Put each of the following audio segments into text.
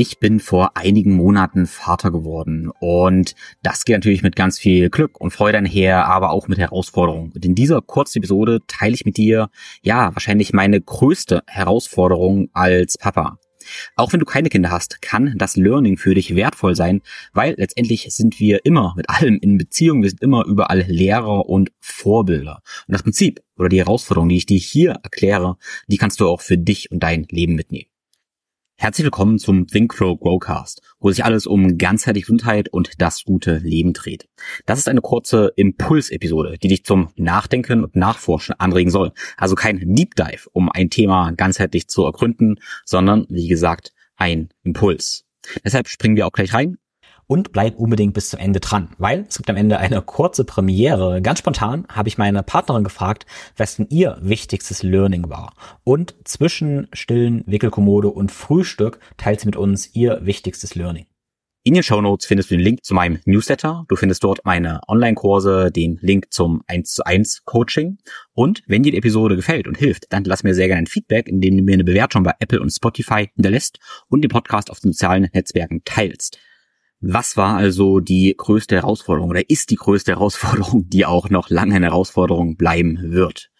Ich bin vor einigen Monaten Vater geworden und das geht natürlich mit ganz viel Glück und Freude einher, aber auch mit Herausforderungen. Und in dieser kurzen Episode teile ich mit dir, ja, wahrscheinlich meine größte Herausforderung als Papa. Auch wenn du keine Kinder hast, kann das Learning für dich wertvoll sein, weil letztendlich sind wir immer mit allem in Beziehung, wir sind immer überall Lehrer und Vorbilder. Und das Prinzip oder die Herausforderung, die ich dir hier erkläre, die kannst du auch für dich und dein Leben mitnehmen. Herzlich willkommen zum Think Grow Growcast, wo sich alles um ganzheitliche Gesundheit und das gute Leben dreht. Das ist eine kurze Impulsepisode, die dich zum Nachdenken und Nachforschen anregen soll. Also kein Deep Dive, um ein Thema ganzheitlich zu ergründen, sondern, wie gesagt, ein Impuls. Deshalb springen wir auch gleich rein und bleib unbedingt bis zum Ende dran, weil es gibt am Ende eine kurze Premiere. Ganz spontan habe ich meine Partnerin gefragt, was denn ihr wichtigstes Learning war. Und zwischen stillen Wickelkommode und Frühstück teilt sie mit uns ihr wichtigstes Learning. In den Show Notes findest du den Link zu meinem Newsletter. Du findest dort meine Online-Kurse, den Link zum 1 zu 1 Coaching. Und wenn dir die Episode gefällt und hilft, dann lass mir sehr gerne ein Feedback, indem du mir eine Bewertung bei Apple und Spotify hinterlässt und den Podcast auf den sozialen Netzwerken teilst. Was war also die größte Herausforderung oder ist die größte Herausforderung, die auch noch lange eine Herausforderung bleiben wird?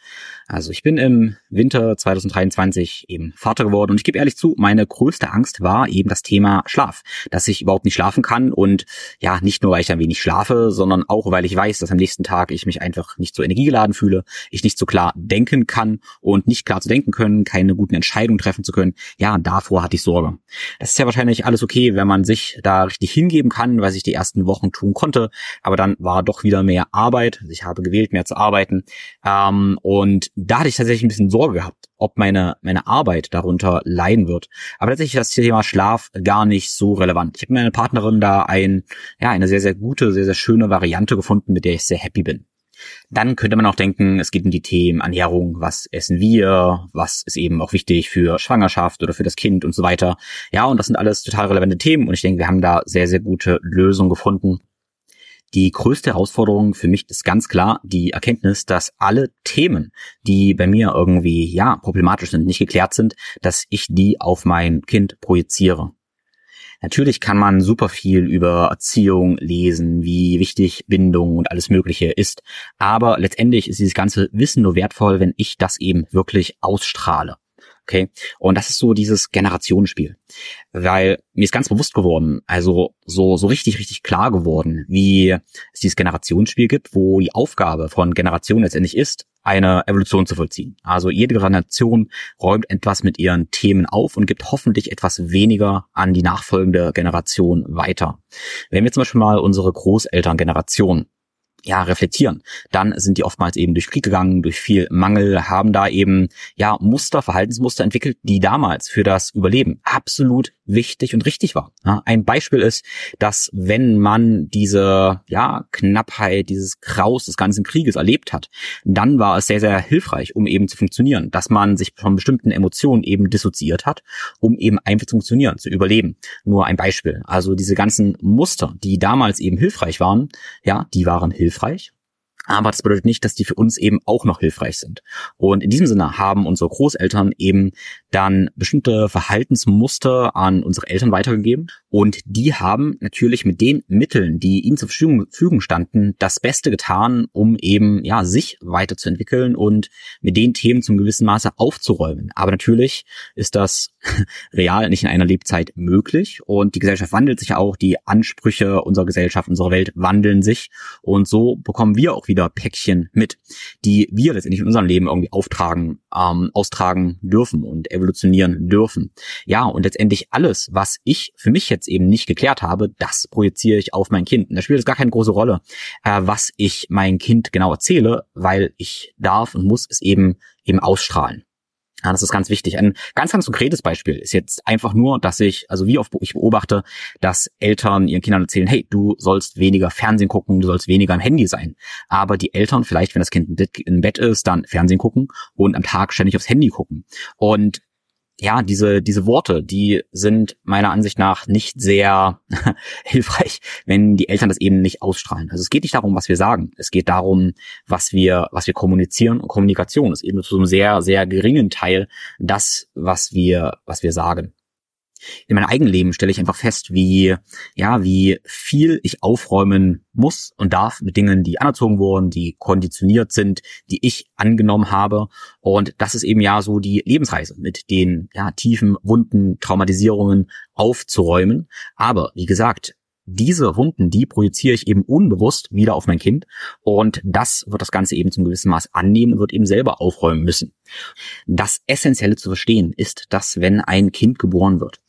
Also ich bin im Winter 2023 eben Vater geworden und ich gebe ehrlich zu, meine größte Angst war eben das Thema Schlaf, dass ich überhaupt nicht schlafen kann und ja, nicht nur weil ich dann wenig schlafe, sondern auch weil ich weiß, dass am nächsten Tag ich mich einfach nicht so energiegeladen fühle, ich nicht so klar denken kann und nicht klar zu denken können, keine guten Entscheidungen treffen zu können. Ja, davor hatte ich Sorge. Das ist ja wahrscheinlich alles okay, wenn man sich da richtig hingeben kann, was ich die ersten Wochen tun konnte, aber dann war doch wieder mehr Arbeit. Ich habe gewählt, mehr zu arbeiten ähm, und da hatte ich tatsächlich ein bisschen Sorge gehabt, ob meine, meine Arbeit darunter leiden wird. Aber tatsächlich ist das Thema Schlaf gar nicht so relevant. Ich habe meine Partnerin da ein, ja, eine sehr, sehr gute, sehr, sehr schöne Variante gefunden, mit der ich sehr happy bin. Dann könnte man auch denken, es geht um die Themen Ernährung, was essen wir, was ist eben auch wichtig für Schwangerschaft oder für das Kind und so weiter. Ja, und das sind alles total relevante Themen und ich denke, wir haben da sehr, sehr gute Lösungen gefunden. Die größte Herausforderung für mich ist ganz klar die Erkenntnis, dass alle Themen, die bei mir irgendwie, ja, problematisch sind, nicht geklärt sind, dass ich die auf mein Kind projiziere. Natürlich kann man super viel über Erziehung lesen, wie wichtig Bindung und alles Mögliche ist. Aber letztendlich ist dieses ganze Wissen nur wertvoll, wenn ich das eben wirklich ausstrahle. Okay. Und das ist so dieses Generationenspiel. Weil mir ist ganz bewusst geworden, also so, so richtig, richtig klar geworden, wie es dieses Generationsspiel gibt, wo die Aufgabe von Generationen letztendlich ist, eine Evolution zu vollziehen. Also jede Generation räumt etwas mit ihren Themen auf und gibt hoffentlich etwas weniger an die nachfolgende Generation weiter. Wenn wir zum Beispiel mal unsere Großelterngeneration ja, reflektieren. Dann sind die oftmals eben durch Krieg gegangen, durch viel Mangel, haben da eben, ja, Muster, Verhaltensmuster entwickelt, die damals für das Überleben absolut wichtig und richtig war. Ja, ein Beispiel ist, dass wenn man diese, ja, Knappheit, dieses Kraus des ganzen Krieges erlebt hat, dann war es sehr, sehr hilfreich, um eben zu funktionieren, dass man sich von bestimmten Emotionen eben dissoziiert hat, um eben einfach zu funktionieren, zu überleben. Nur ein Beispiel. Also diese ganzen Muster, die damals eben hilfreich waren, ja, die waren hilfreich hilfreich. Aber das bedeutet nicht, dass die für uns eben auch noch hilfreich sind. Und in diesem Sinne haben unsere Großeltern eben dann bestimmte Verhaltensmuster an unsere Eltern weitergegeben. Und die haben natürlich mit den Mitteln, die ihnen zur Verfügung standen, das Beste getan, um eben, ja, sich weiterzuentwickeln und mit den Themen zum gewissen Maße aufzuräumen. Aber natürlich ist das real nicht in einer Lebzeit möglich. Und die Gesellschaft wandelt sich ja auch. Die Ansprüche unserer Gesellschaft, unserer Welt wandeln sich. Und so bekommen wir auch wieder Päckchen mit, die wir letztendlich in unserem Leben irgendwie auftragen, ähm, austragen dürfen und evolutionieren dürfen. Ja, und letztendlich alles, was ich für mich jetzt eben nicht geklärt habe, das projiziere ich auf mein Kind. Und da spielt es gar keine große Rolle, äh, was ich mein Kind genau erzähle, weil ich darf und muss es eben eben ausstrahlen. Ja, das ist ganz wichtig. Ein ganz, ganz konkretes Beispiel ist jetzt einfach nur, dass ich, also wie oft ich beobachte, dass Eltern ihren Kindern erzählen, hey, du sollst weniger Fernsehen gucken, du sollst weniger am Handy sein. Aber die Eltern vielleicht, wenn das Kind im Bett ist, dann Fernsehen gucken und am Tag ständig aufs Handy gucken. Und ja, diese, diese Worte, die sind meiner Ansicht nach nicht sehr hilfreich, wenn die Eltern das eben nicht ausstrahlen. Also es geht nicht darum, was wir sagen. Es geht darum, was wir, was wir kommunizieren. Und Kommunikation ist eben zu einem sehr, sehr geringen Teil das, was wir, was wir sagen. In meinem eigenen Leben stelle ich einfach fest, wie, ja, wie viel ich aufräumen muss und darf mit Dingen, die anerzogen wurden, die konditioniert sind, die ich angenommen habe. Und das ist eben ja so die Lebensreise mit den, ja, tiefen Wunden, Traumatisierungen aufzuräumen. Aber, wie gesagt, diese Wunden, die projiziere ich eben unbewusst wieder auf mein Kind und das wird das Ganze eben zum gewissen Maß annehmen und wird eben selber aufräumen müssen. Das Essentielle zu verstehen ist, dass wenn ein Kind geboren wird,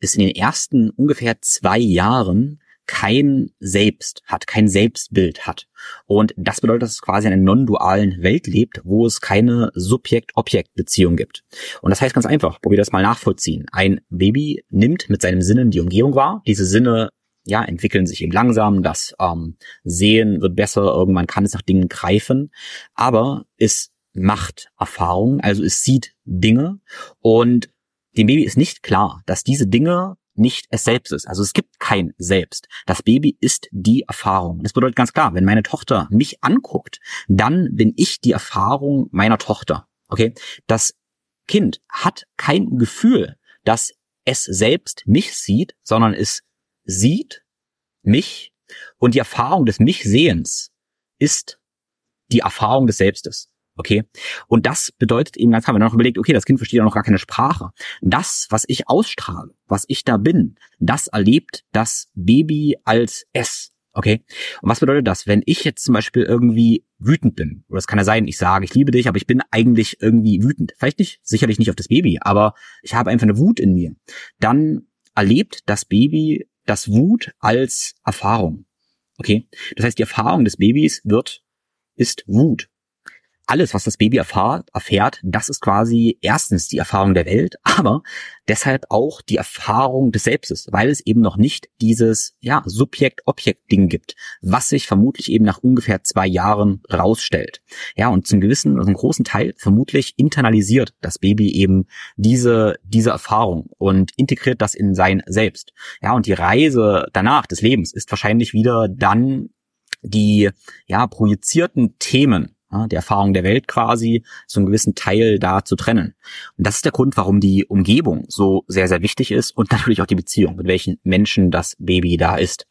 es in den ersten ungefähr zwei Jahren kein Selbst hat, kein Selbstbild hat. Und das bedeutet, dass es quasi in einer non-dualen Welt lebt, wo es keine Subjekt-Objekt-Beziehung gibt. Und das heißt ganz einfach, probier das mal nachvollziehen. Ein Baby nimmt mit seinem Sinnen die Umgebung wahr. Diese Sinne ja, entwickeln sich eben langsam, das ähm, Sehen wird besser, irgendwann kann es nach Dingen greifen, aber es macht Erfahrungen, also es sieht Dinge und dem Baby ist nicht klar, dass diese Dinge nicht es selbst ist. Also es gibt kein Selbst. Das Baby ist die Erfahrung. Das bedeutet ganz klar, wenn meine Tochter mich anguckt, dann bin ich die Erfahrung meiner Tochter. Okay? Das Kind hat kein Gefühl, dass es selbst mich sieht, sondern es sieht mich und die Erfahrung des Mich-Sehens ist die Erfahrung des Selbstes. Okay? Und das bedeutet eben ganz klar, wenn man noch überlegt, okay, das Kind versteht ja noch gar keine Sprache. Das, was ich ausstrahle, was ich da bin, das erlebt das Baby als es. Okay? Und was bedeutet das? Wenn ich jetzt zum Beispiel irgendwie wütend bin, oder es kann ja sein, ich sage, ich liebe dich, aber ich bin eigentlich irgendwie wütend. Vielleicht nicht, sicherlich nicht auf das Baby, aber ich habe einfach eine Wut in mir. Dann erlebt das Baby das Wut als Erfahrung. Okay? Das heißt, die Erfahrung des Babys wird, ist Wut alles, was das Baby erfahrt, erfährt, das ist quasi erstens die Erfahrung der Welt, aber deshalb auch die Erfahrung des Selbstes, weil es eben noch nicht dieses ja, Subjekt-Objekt-Ding gibt, was sich vermutlich eben nach ungefähr zwei Jahren rausstellt. Ja, und zum gewissen, also einen großen Teil vermutlich internalisiert das Baby eben diese, diese Erfahrung und integriert das in sein Selbst. Ja, und die Reise danach des Lebens ist wahrscheinlich wieder dann die ja projizierten Themen die Erfahrung der Welt quasi, so einen gewissen Teil da zu trennen. Und das ist der Grund, warum die Umgebung so sehr, sehr wichtig ist und natürlich auch die Beziehung, mit welchen Menschen das Baby da ist.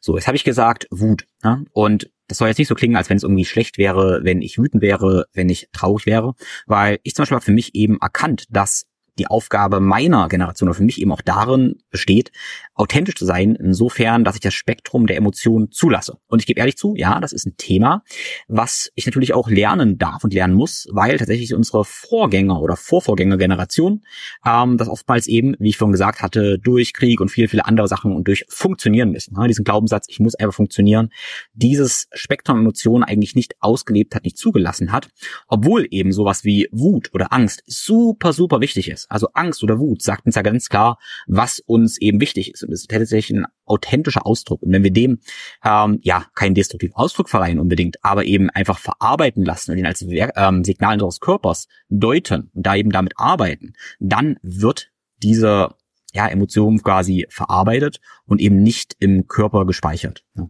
So, jetzt habe ich gesagt, Wut. Ja? Und das soll jetzt nicht so klingen, als wenn es irgendwie schlecht wäre, wenn ich wütend wäre, wenn ich traurig wäre, weil ich zum Beispiel habe für mich eben erkannt, dass die Aufgabe meiner Generation oder für mich eben auch darin besteht, authentisch zu sein, insofern, dass ich das Spektrum der Emotionen zulasse. Und ich gebe ehrlich zu, ja, das ist ein Thema, was ich natürlich auch lernen darf und lernen muss, weil tatsächlich unsere Vorgänger oder Vorvorgängergeneration ähm, das oftmals eben, wie ich vorhin gesagt hatte, durch Krieg und viele, viele andere Sachen und durch funktionieren müssen. Ja, diesen Glaubenssatz, ich muss einfach funktionieren, dieses Spektrum Emotionen eigentlich nicht ausgelebt hat, nicht zugelassen hat, obwohl eben sowas wie Wut oder Angst super, super wichtig ist. Also Angst oder Wut sagt uns ja ganz klar, was uns eben wichtig ist. Und es ist tatsächlich ein authentischer Ausdruck. Und wenn wir dem ähm, ja keinen destruktiven Ausdruck verleihen unbedingt, aber eben einfach verarbeiten lassen und ihn als ähm, Signal unseres Körpers deuten und da eben damit arbeiten, dann wird diese ja, Emotion quasi verarbeitet und eben nicht im Körper gespeichert. Ja.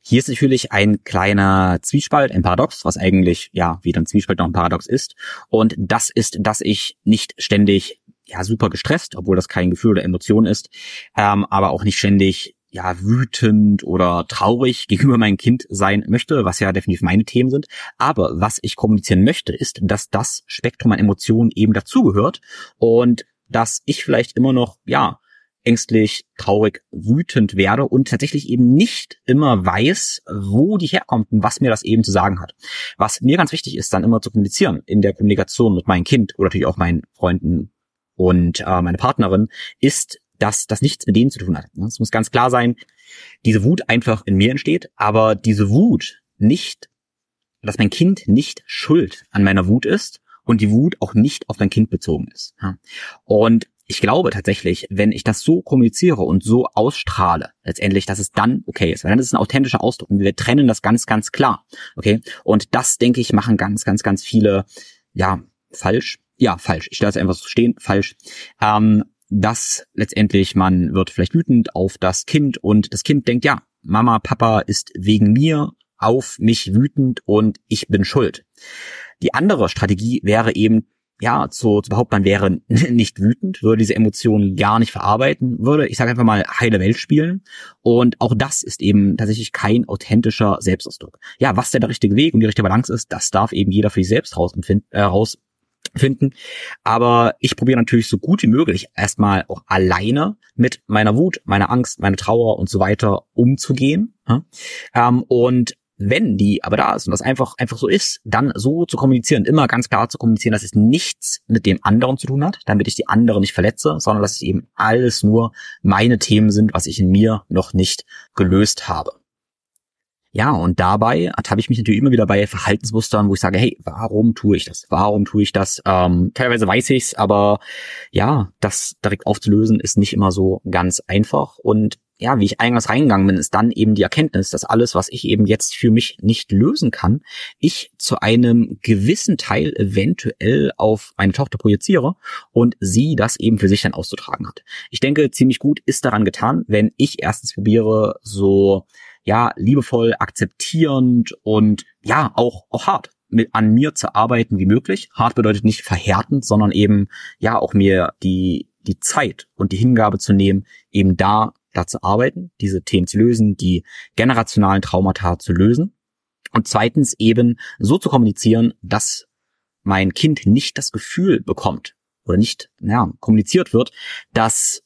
Hier ist natürlich ein kleiner Zwiespalt, ein Paradox, was eigentlich ja weder ein Zwiespalt noch ein Paradox ist. Und das ist, dass ich nicht ständig ja super gestresst, obwohl das kein Gefühl oder Emotion ist, ähm, aber auch nicht ständig ja wütend oder traurig gegenüber meinem Kind sein möchte, was ja definitiv meine Themen sind. Aber was ich kommunizieren möchte, ist, dass das Spektrum an Emotionen eben dazugehört und dass ich vielleicht immer noch ja ängstlich, traurig, wütend werde und tatsächlich eben nicht immer weiß, wo die herkommt und was mir das eben zu sagen hat. Was mir ganz wichtig ist, dann immer zu kommunizieren in der Kommunikation mit meinem Kind oder natürlich auch meinen Freunden und äh, meine Partnerin, ist, dass das nichts mit denen zu tun hat. Es muss ganz klar sein, diese Wut einfach in mir entsteht, aber diese Wut nicht, dass mein Kind nicht schuld an meiner Wut ist und die Wut auch nicht auf mein Kind bezogen ist. Und ich glaube tatsächlich, wenn ich das so kommuniziere und so ausstrahle, letztendlich, dass es dann okay ist, weil dann ist es ein authentischer Ausdruck und wir trennen das ganz, ganz klar. Okay? Und das, denke ich, machen ganz, ganz, ganz viele, ja, falsch. Ja, falsch. Ich lasse einfach so stehen, falsch. Ähm, dass letztendlich man wird vielleicht wütend auf das Kind und das Kind denkt, ja, Mama, Papa ist wegen mir auf mich wütend und ich bin schuld. Die andere Strategie wäre eben ja, zu, zu behaupten, man wäre nicht wütend, würde diese Emotionen gar nicht verarbeiten, würde, ich sage einfach mal, heile Welt spielen. Und auch das ist eben tatsächlich kein authentischer Selbstausdruck. Ja, was der, der richtige Weg und die richtige Balance ist, das darf eben jeder für sich selbst rausfinden. Äh, raus finden. Aber ich probiere natürlich so gut wie möglich erstmal auch alleine mit meiner Wut, meiner Angst, meiner Trauer und so weiter umzugehen. Ähm, und wenn die aber da ist und das einfach, einfach so ist, dann so zu kommunizieren, immer ganz klar zu kommunizieren, dass es nichts mit dem anderen zu tun hat, damit ich die andere nicht verletze, sondern dass es eben alles nur meine Themen sind, was ich in mir noch nicht gelöst habe. Ja, und dabei habe ich mich natürlich immer wieder bei Verhaltensmustern, wo ich sage, hey, warum tue ich das? Warum tue ich das? Ähm, teilweise weiß ich's, aber ja, das direkt aufzulösen ist nicht immer so ganz einfach. Und ja, wie ich eingangs reingegangen bin, ist dann eben die Erkenntnis, dass alles, was ich eben jetzt für mich nicht lösen kann, ich zu einem gewissen Teil eventuell auf meine Tochter projiziere und sie das eben für sich dann auszutragen hat. Ich denke, ziemlich gut ist daran getan, wenn ich erstens probiere, so ja, liebevoll, akzeptierend und ja, auch, auch hart mit, an mir zu arbeiten wie möglich. Hart bedeutet nicht verhärtend, sondern eben, ja, auch mir die, die Zeit und die Hingabe zu nehmen, eben da, da zu arbeiten, diese Themen zu lösen, die generationalen Traumata zu lösen. Und zweitens eben so zu kommunizieren, dass mein Kind nicht das Gefühl bekommt oder nicht, ja, kommuniziert wird, dass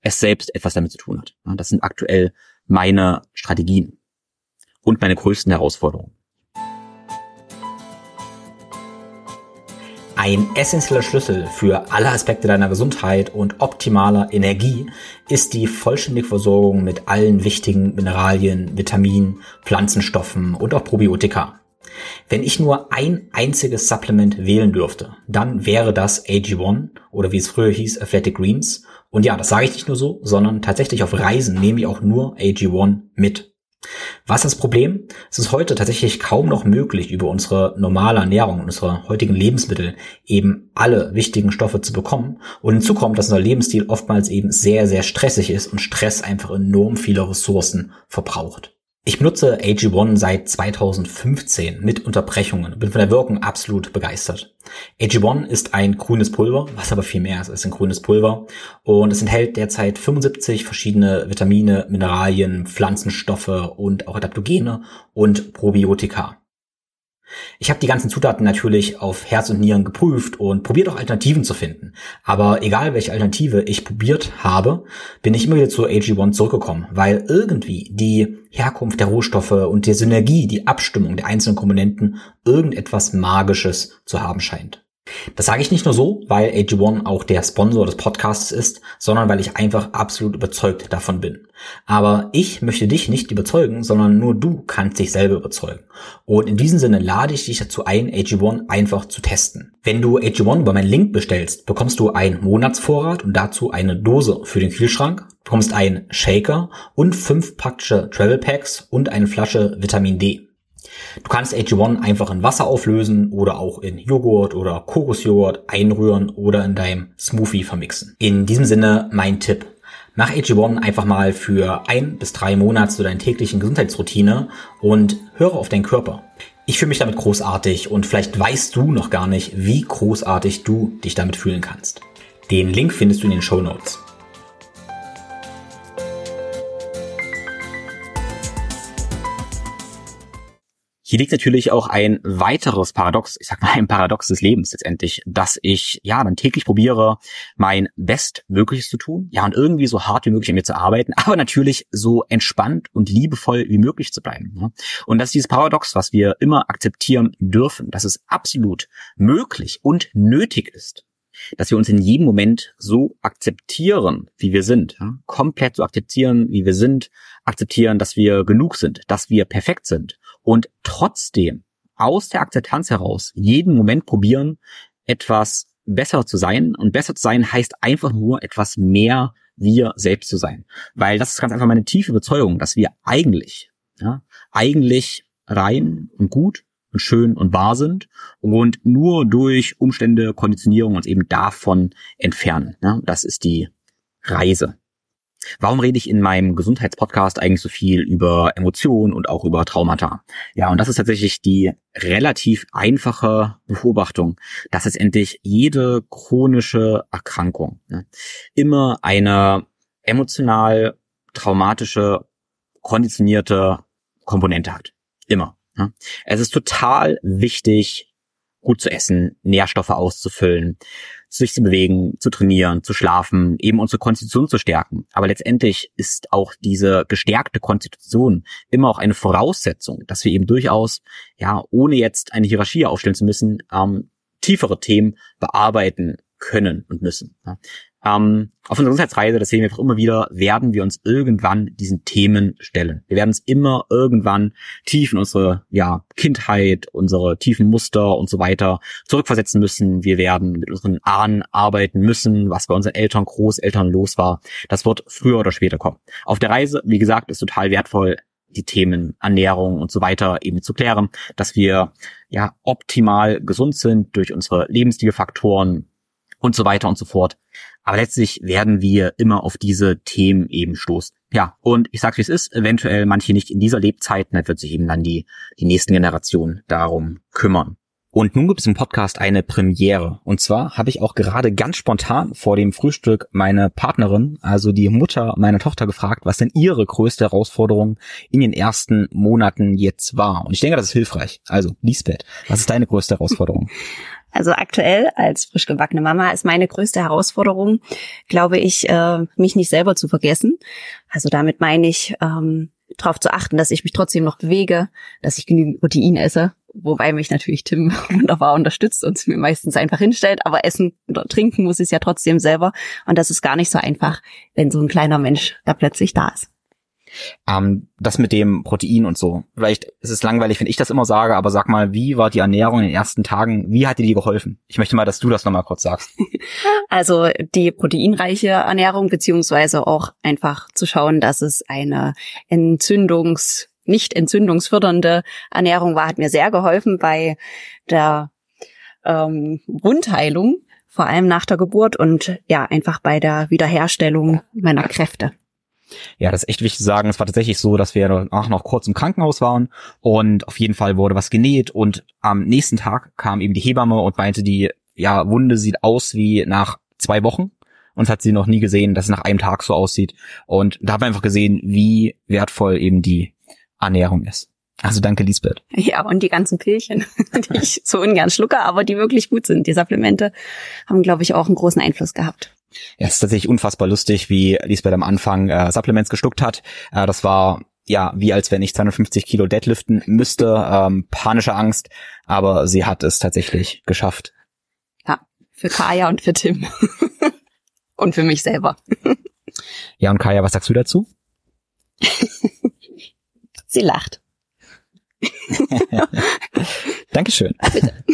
es selbst etwas damit zu tun hat. Das sind aktuell meine Strategien und meine größten Herausforderungen. Ein essentieller Schlüssel für alle Aspekte deiner Gesundheit und optimaler Energie ist die vollständige Versorgung mit allen wichtigen Mineralien, Vitaminen, Pflanzenstoffen und auch Probiotika. Wenn ich nur ein einziges Supplement wählen dürfte, dann wäre das AG1 oder wie es früher hieß, Athletic Greens und ja, das sage ich nicht nur so, sondern tatsächlich auf Reisen nehme ich auch nur AG1 mit. Was ist das Problem? Es ist heute tatsächlich kaum noch möglich, über unsere normale Ernährung, unsere heutigen Lebensmittel eben alle wichtigen Stoffe zu bekommen. Und hinzu kommt, dass unser Lebensstil oftmals eben sehr, sehr stressig ist und Stress einfach enorm viele Ressourcen verbraucht. Ich benutze AG1 seit 2015 mit Unterbrechungen, bin von der Wirkung absolut begeistert. AG1 ist ein grünes Pulver, was aber viel mehr ist als ein grünes Pulver und es enthält derzeit 75 verschiedene Vitamine, Mineralien, Pflanzenstoffe und auch Adaptogene und Probiotika. Ich habe die ganzen Zutaten natürlich auf Herz und Nieren geprüft und probiert auch Alternativen zu finden. Aber egal welche Alternative ich probiert habe, bin ich immer wieder zu AG1 zurückgekommen, weil irgendwie die Herkunft der Rohstoffe und die Synergie, die Abstimmung der einzelnen Komponenten irgendetwas Magisches zu haben scheint. Das sage ich nicht nur so, weil AG1 auch der Sponsor des Podcasts ist, sondern weil ich einfach absolut überzeugt davon bin. Aber ich möchte dich nicht überzeugen, sondern nur du kannst dich selber überzeugen. Und in diesem Sinne lade ich dich dazu ein, AG1 einfach zu testen. Wenn du AG1 über meinen Link bestellst, bekommst du einen Monatsvorrat und dazu eine Dose für den Kühlschrank, bekommst einen Shaker und fünf praktische Travel Packs und eine Flasche Vitamin D. Du kannst AG1 einfach in Wasser auflösen oder auch in Joghurt oder Kokosjoghurt einrühren oder in deinem Smoothie vermixen. In diesem Sinne mein Tipp. Mach AG1 einfach mal für ein bis drei Monate zu deiner täglichen Gesundheitsroutine und höre auf deinen Körper. Ich fühle mich damit großartig und vielleicht weißt du noch gar nicht, wie großartig du dich damit fühlen kannst. Den Link findest du in den Show Notes. Hier liegt natürlich auch ein weiteres Paradox, ich sag mal ein Paradox des Lebens letztendlich, dass ich ja dann täglich probiere, mein Bestmögliches zu tun, ja und irgendwie so hart wie möglich an mir zu arbeiten, aber natürlich so entspannt und liebevoll wie möglich zu bleiben. Ne? Und das ist dieses Paradox, was wir immer akzeptieren dürfen, dass es absolut möglich und nötig ist, dass wir uns in jedem Moment so akzeptieren, wie wir sind, komplett so akzeptieren, wie wir sind, akzeptieren, dass wir genug sind, dass wir perfekt sind und trotzdem aus der Akzeptanz heraus jeden Moment probieren, etwas besser zu sein. Und besser zu sein heißt einfach nur etwas mehr wir selbst zu sein. Weil das ist ganz einfach meine tiefe Überzeugung, dass wir eigentlich, ja, eigentlich rein und gut und schön und wahr sind und nur durch Umstände, Konditionierung uns eben davon entfernen. Ja, das ist die Reise. Warum rede ich in meinem Gesundheitspodcast eigentlich so viel über Emotionen und auch über Traumata? Ja, und das ist tatsächlich die relativ einfache Beobachtung, dass letztendlich jede chronische Erkrankung ne, immer eine emotional traumatische, konditionierte Komponente hat. Immer. Ne? Es ist total wichtig, gut zu essen, Nährstoffe auszufüllen, sich zu bewegen, zu trainieren, zu schlafen, eben unsere Konstitution zu stärken. Aber letztendlich ist auch diese gestärkte Konstitution immer auch eine Voraussetzung, dass wir eben durchaus, ja, ohne jetzt eine Hierarchie aufstellen zu müssen, ähm, tiefere Themen bearbeiten können und müssen. Ähm, auf unserer Gesundheitsreise, das sehen wir einfach immer wieder, werden wir uns irgendwann diesen Themen stellen. Wir werden uns immer irgendwann tief in unsere ja, Kindheit, unsere tiefen Muster und so weiter zurückversetzen müssen. Wir werden mit unseren Ahnen arbeiten müssen, was bei unseren Eltern, Großeltern los war. Das wird früher oder später kommen. Auf der Reise, wie gesagt, ist total wertvoll, die Themen Ernährung und so weiter eben zu klären, dass wir ja optimal gesund sind durch unsere Lebensstilfaktoren und so weiter und so fort. Aber letztlich werden wir immer auf diese Themen eben stoßen. Ja, und ich sag's wie es ist, eventuell manche nicht in dieser Lebzeit, dann wird sich eben dann die, die nächsten Generationen darum kümmern. Und nun gibt es im Podcast eine Premiere. Und zwar habe ich auch gerade ganz spontan vor dem Frühstück meine Partnerin, also die Mutter meiner Tochter, gefragt, was denn ihre größte Herausforderung in den ersten Monaten jetzt war. Und ich denke, das ist hilfreich. Also, Lisbeth, was ist deine größte Herausforderung? Also aktuell als frisch gebackene Mama ist meine größte Herausforderung, glaube ich, äh, mich nicht selber zu vergessen. Also damit meine ich, ähm, darauf zu achten, dass ich mich trotzdem noch bewege, dass ich genügend Protein esse, wobei mich natürlich Tim wunderbar unterstützt und mir meistens einfach hinstellt, aber essen oder trinken muss ich es ja trotzdem selber und das ist gar nicht so einfach, wenn so ein kleiner Mensch da plötzlich da ist. Ähm, das mit dem Protein und so. Vielleicht ist es langweilig, wenn ich das immer sage, aber sag mal, wie war die Ernährung in den ersten Tagen? Wie hat dir die geholfen? Ich möchte mal, dass du das nochmal kurz sagst. Also die proteinreiche Ernährung, beziehungsweise auch einfach zu schauen, dass es eine Entzündungs, nicht entzündungsfördernde Ernährung war, hat mir sehr geholfen bei der ähm, Wundheilung, vor allem nach der Geburt und ja, einfach bei der Wiederherstellung meiner Kräfte. Ja, das ist echt wichtig zu sagen. Es war tatsächlich so, dass wir danach noch kurz im Krankenhaus waren und auf jeden Fall wurde was genäht und am nächsten Tag kam eben die Hebamme und meinte, die ja, Wunde sieht aus wie nach zwei Wochen. Und hat sie noch nie gesehen, dass es nach einem Tag so aussieht. Und da haben wir einfach gesehen, wie wertvoll eben die Ernährung ist. Also danke, Lisbeth. Ja, und die ganzen Pillchen, die ich so ungern schlucke, aber die wirklich gut sind. Die Supplemente haben, glaube ich, auch einen großen Einfluss gehabt. Ja, es ist tatsächlich unfassbar lustig, wie Lisbeth am Anfang äh, Supplements gestuckt hat. Äh, das war ja wie als wenn ich 250 Kilo deadliften müsste, ähm, panische Angst, aber sie hat es tatsächlich geschafft. Ja, für Kaya und für Tim. und für mich selber. ja, und Kaya, was sagst du dazu? sie lacht. Dankeschön. Bitte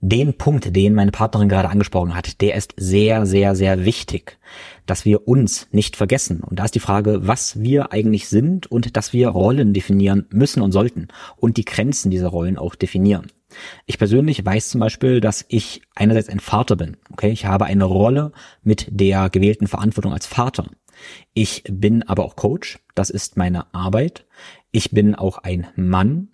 den Punkt, den meine Partnerin gerade angesprochen hat, der ist sehr, sehr, sehr wichtig, dass wir uns nicht vergessen. Und da ist die Frage, was wir eigentlich sind und dass wir Rollen definieren müssen und sollten und die Grenzen dieser Rollen auch definieren. Ich persönlich weiß zum Beispiel, dass ich einerseits ein Vater bin. Okay, ich habe eine Rolle mit der gewählten Verantwortung als Vater. Ich bin aber auch Coach. Das ist meine Arbeit. Ich bin auch ein Mann.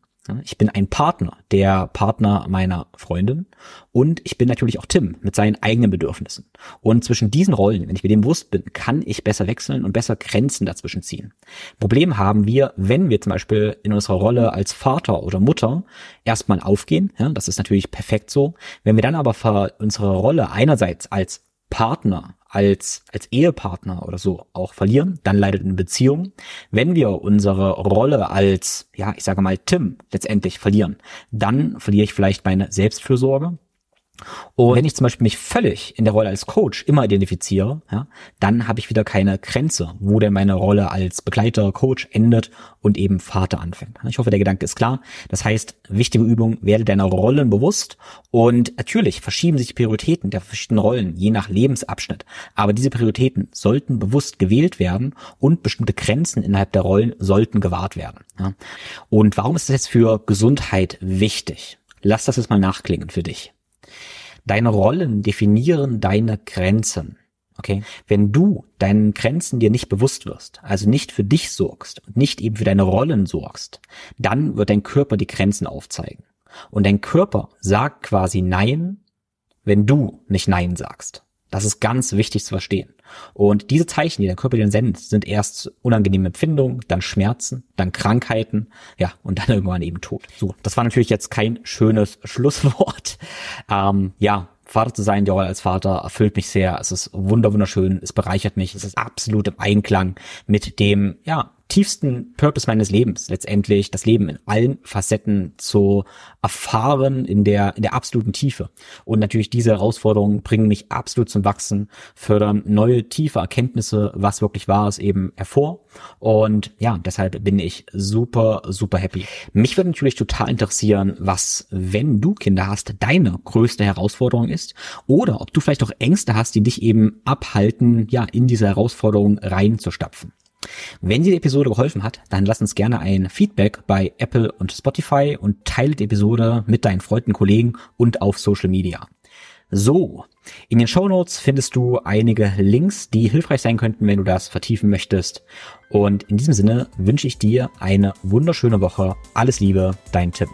Ich bin ein Partner, der Partner meiner Freundin und ich bin natürlich auch Tim mit seinen eigenen Bedürfnissen. Und zwischen diesen Rollen, wenn ich mir dem bewusst bin, kann ich besser wechseln und besser Grenzen dazwischen ziehen. Problem haben wir, wenn wir zum Beispiel in unserer Rolle als Vater oder Mutter erstmal aufgehen, ja, das ist natürlich perfekt so, wenn wir dann aber unsere Rolle einerseits als Partner, als, als Ehepartner oder so auch verlieren, dann leidet eine Beziehung. Wenn wir unsere Rolle als, ja, ich sage mal Tim letztendlich verlieren, dann verliere ich vielleicht meine Selbstfürsorge, und wenn ich zum Beispiel mich völlig in der Rolle als Coach immer identifiziere, ja, dann habe ich wieder keine Grenze, wo denn meine Rolle als Begleiter, Coach endet und eben Vater anfängt. Ich hoffe, der Gedanke ist klar. Das heißt, wichtige Übung, werde deiner Rollen bewusst und natürlich verschieben sich Prioritäten der verschiedenen Rollen je nach Lebensabschnitt. Aber diese Prioritäten sollten bewusst gewählt werden und bestimmte Grenzen innerhalb der Rollen sollten gewahrt werden. Ja. Und warum ist das jetzt für Gesundheit wichtig? Lass das jetzt mal nachklingen für dich. Deine Rollen definieren deine Grenzen. Okay? Wenn du deinen Grenzen dir nicht bewusst wirst, also nicht für dich sorgst und nicht eben für deine Rollen sorgst, dann wird dein Körper die Grenzen aufzeigen. Und dein Körper sagt quasi Nein, wenn du nicht Nein sagst. Das ist ganz wichtig zu verstehen. Und diese Zeichen, die der Körper dir sendet, sind erst unangenehme Empfindungen, dann Schmerzen, dann Krankheiten, ja, und dann irgendwann eben Tod. So, das war natürlich jetzt kein schönes Schlusswort. Ähm, ja, Vater zu sein, die Rolle als Vater erfüllt mich sehr. Es ist wunderschön, es bereichert mich, es ist absolut im Einklang mit dem, ja, tiefsten Purpose meines Lebens, letztendlich das Leben in allen Facetten zu erfahren in der, in der absoluten Tiefe. Und natürlich diese Herausforderungen bringen mich absolut zum Wachsen, fördern neue, tiefe Erkenntnisse, was wirklich wahr ist, eben hervor. Und ja, deshalb bin ich super, super happy. Mich würde natürlich total interessieren, was, wenn du Kinder hast, deine größte Herausforderung ist oder ob du vielleicht auch Ängste hast, die dich eben abhalten, ja, in diese Herausforderung reinzustapfen. Wenn dir die Episode geholfen hat, dann lass uns gerne ein Feedback bei Apple und Spotify und teile die Episode mit deinen Freunden, Kollegen und auf Social Media. So, in den Show Notes findest du einige Links, die hilfreich sein könnten, wenn du das vertiefen möchtest. Und in diesem Sinne wünsche ich dir eine wunderschöne Woche. Alles Liebe, dein Tim.